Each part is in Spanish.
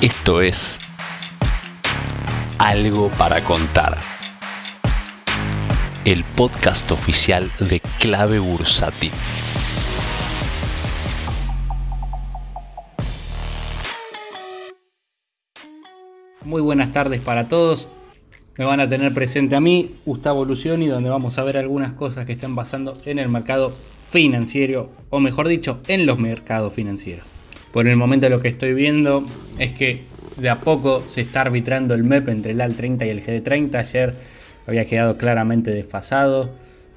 Esto es Algo para contar. El podcast oficial de Clave Bursati. Muy buenas tardes para todos. Me van a tener presente a mí, Gustavo Lucioni, donde vamos a ver algunas cosas que están pasando en el mercado financiero, o mejor dicho, en los mercados financieros. Por el momento lo que estoy viendo es que de a poco se está arbitrando el MEP entre el AL30 y el GD30. Ayer había quedado claramente desfasado.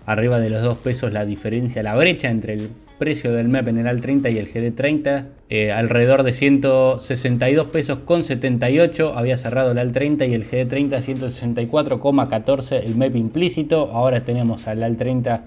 Arriba de los 2 pesos la diferencia, la brecha entre el precio del MEP en el AL30 y el GD30. Eh, alrededor de 162 pesos con 78 había cerrado el AL30 y el GD30 164,14 el MEP implícito. Ahora tenemos al AL30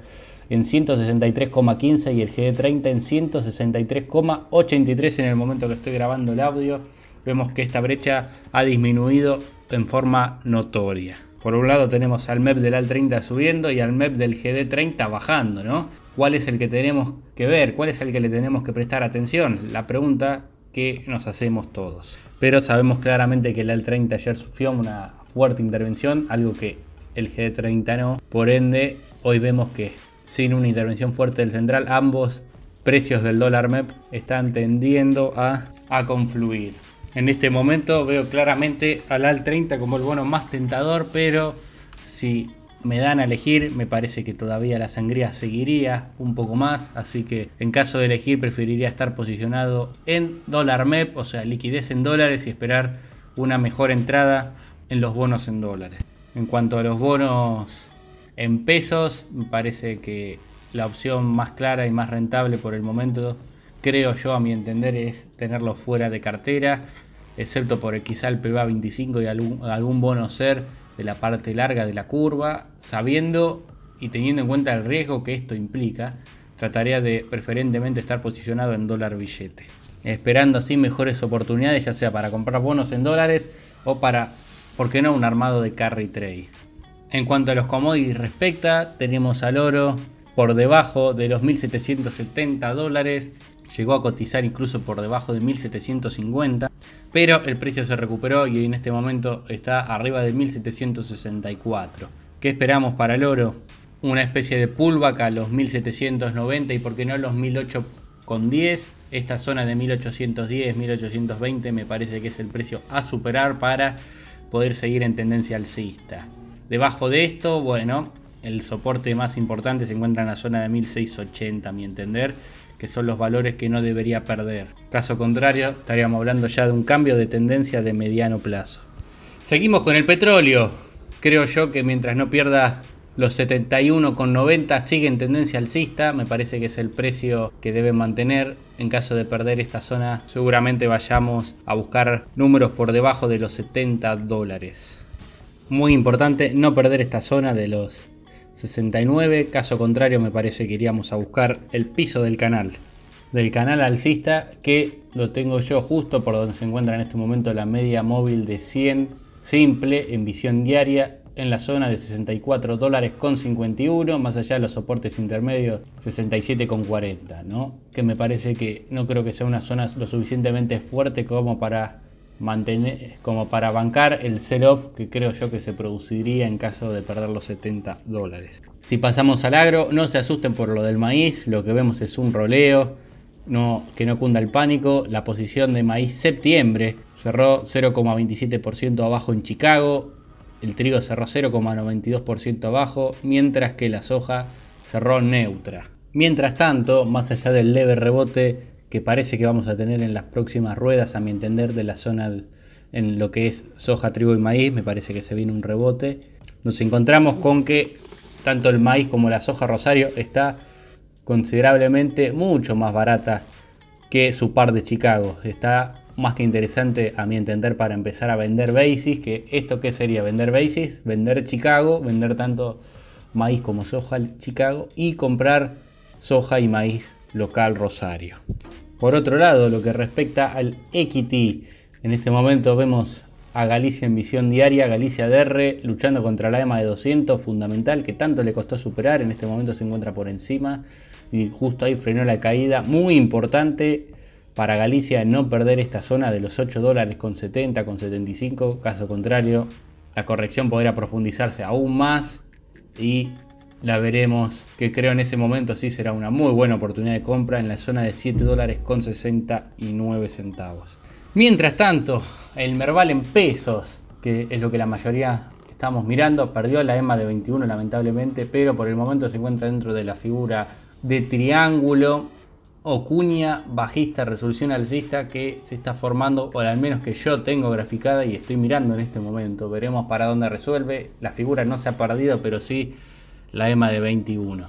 en 163,15 y el GD30 en 163,83 en el momento que estoy grabando el audio. Vemos que esta brecha ha disminuido en forma notoria. Por un lado tenemos al MEP del AL30 subiendo y al MEP del GD30 bajando, ¿no? ¿Cuál es el que tenemos que ver? ¿Cuál es el que le tenemos que prestar atención? La pregunta que nos hacemos todos. Pero sabemos claramente que el AL30 ayer sufrió una fuerte intervención, algo que el GD30 no. Por ende, hoy vemos que sin una intervención fuerte del central, ambos precios del dólar MEP están tendiendo a, confluir. En este momento veo claramente al AL 30 como el bono más tentador, pero si me dan a elegir, me parece que todavía la sangría seguiría un poco más, así que en caso de elegir preferiría estar posicionado en dólar MEP, o sea, liquidez en dólares y esperar una mejor entrada en los bonos en dólares. En cuanto a los bonos en pesos, me parece que la opción más clara y más rentable por el momento, creo yo a mi entender, es tenerlo fuera de cartera, excepto por quizá el PBA 25 y algún, bono ser de la parte larga de la curva, sabiendo y teniendo en cuenta el riesgo que esto implica, trataría de preferentemente estar posicionado en dólar billete, esperando así mejores oportunidades, ya sea para comprar bonos en dólares o para, ¿por qué no?, un armado de carry trade. En cuanto a los commodities respecta, tenemos al oro por debajo de los 1.770 dólares, llegó a cotizar incluso por debajo de 1.750, pero el precio se recuperó y en este momento está arriba de 1.764. ¿Qué esperamos para el oro? Una especie de pullback a los 1.790 y por qué no los 1.810. Esta zona de 1810, 1820 me parece que es el precio a superar para poder seguir en tendencia alcista. Debajo de esto, bueno, el soporte más importante se encuentra en la zona de 1680, a mi entender, que son los valores que no debería perder. Caso contrario, estaríamos hablando ya de un cambio de tendencia de mediano plazo. Seguimos con el petróleo. Creo yo que mientras no pierda los 71,90 sigue en tendencia alcista, me parece que es el precio que debe mantener. En caso de perder esta zona, seguramente vayamos a buscar números por debajo de los 70 dólares. Muy importante no perder esta zona de los 69, caso contrario me parece que iríamos a buscar el piso del canal. Del canal alcista que lo tengo yo justo por donde se encuentra en este momento la media móvil de 100 simple en visión diaria en la zona de 64 dólares con 51, más allá de los soportes intermedios 67 con 40, ¿no? Que me parece que no creo que sea una zona lo suficientemente fuerte como para mantener, como para bancar el sell-off que creo yo que se produciría en caso de perder los 70 dólares. Si pasamos al agro, no se asusten por lo del maíz, lo que vemos es un roleo, no, que no cunda el pánico. La posición de maíz septiembre cerró 0,27% abajo en Chicago, el trigo cerró 0,92% abajo, mientras que la soja cerró neutra. Mientras tanto, más allá del leve rebote que parece que vamos a tener en las próximas ruedas, a mi entender, de la zona en lo que es soja, trigo y maíz. Me parece que se viene un rebote. Nos encontramos con que tanto el maíz como la soja rosario está considerablemente mucho más barata que su par de Chicago. Está más que interesante a mi entender para empezar a vender basis, que esto qué sería vender basis, vender Chicago, vender tanto maíz como soja Chicago y comprar soja y maíz local Rosario. Por otro lado, lo que respecta al equity, en este momento vemos a Galicia en visión diaria, Galicia DR luchando contra la EMA de 200, fundamental, que tanto le costó superar, en este momento se encuentra por encima y justo ahí frenó la caída, muy importante para Galicia no perder esta zona de los 8 dólares con 70, con 75. Caso contrario, la corrección podría profundizarse aún más y la veremos, que creo en ese momento sí será una muy buena oportunidad de compra en la zona de 7 dólares con 69 centavos. Mientras tanto, el Merval en pesos, que es lo que la mayoría estamos mirando, perdió la EMA de 21 lamentablemente, pero por el momento se encuentra dentro de la figura de triángulo o cuña bajista, resolución alcista que se está formando, o al menos que yo tengo graficada y estoy mirando en este momento. Veremos para dónde resuelve. La figura no se ha perdido, pero sí la EMA de 21.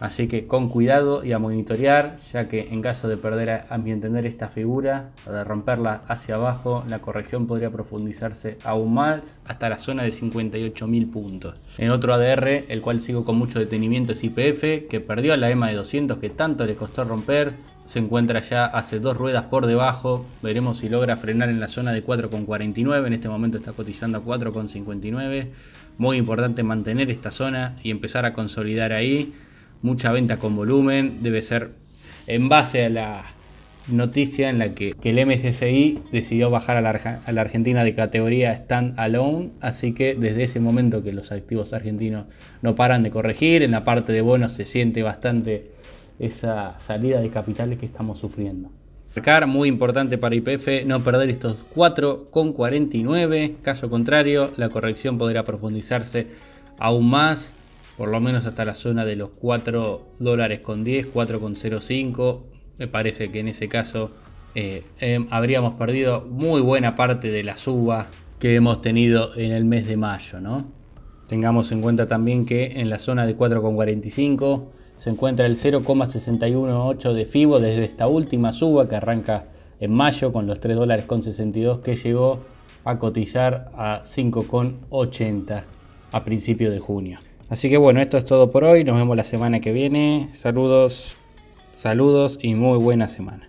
Así que con cuidado y a monitorear, ya que en caso de perder a, mi entender esta figura de romperla hacia abajo, la corrección podría profundizarse aún más hasta la zona de 58.000 puntos. En otro ADR, el cual sigo con mucho detenimiento, es IPF, que perdió la EMA de 200 que tanto le costó romper. Se encuentra ya hace dos ruedas por debajo. Veremos si logra frenar en la zona de 4,49. En este momento está cotizando a 4,59. Muy importante mantener esta zona y empezar a consolidar ahí mucha venta con volumen, debe ser en base a la noticia en la que, el MSCI decidió bajar a la, Argentina de categoría stand alone, así que desde ese momento que los activos argentinos no paran de corregir, en la parte de bonos se siente bastante esa salida de capitales que estamos sufriendo. Muy importante para IPF no perder estos 4,49. Caso contrario, la corrección podría profundizarse aún más por lo menos hasta la zona de los 4 dólares con 10, 4,05. Me parece que en ese caso eh, em, habríamos perdido muy buena parte de la suba que hemos tenido en el mes de mayo. ¿no? Tengamos en cuenta también que en la zona de 4,45 se encuentra el 0,618 de FIBO desde esta última suba que arranca en mayo con los 3 dólares con 62 que llegó a cotizar a 5,80 a principio de junio. Así que bueno, esto es todo por hoy. Nos vemos la semana que viene. Saludos, saludos y muy buena semana.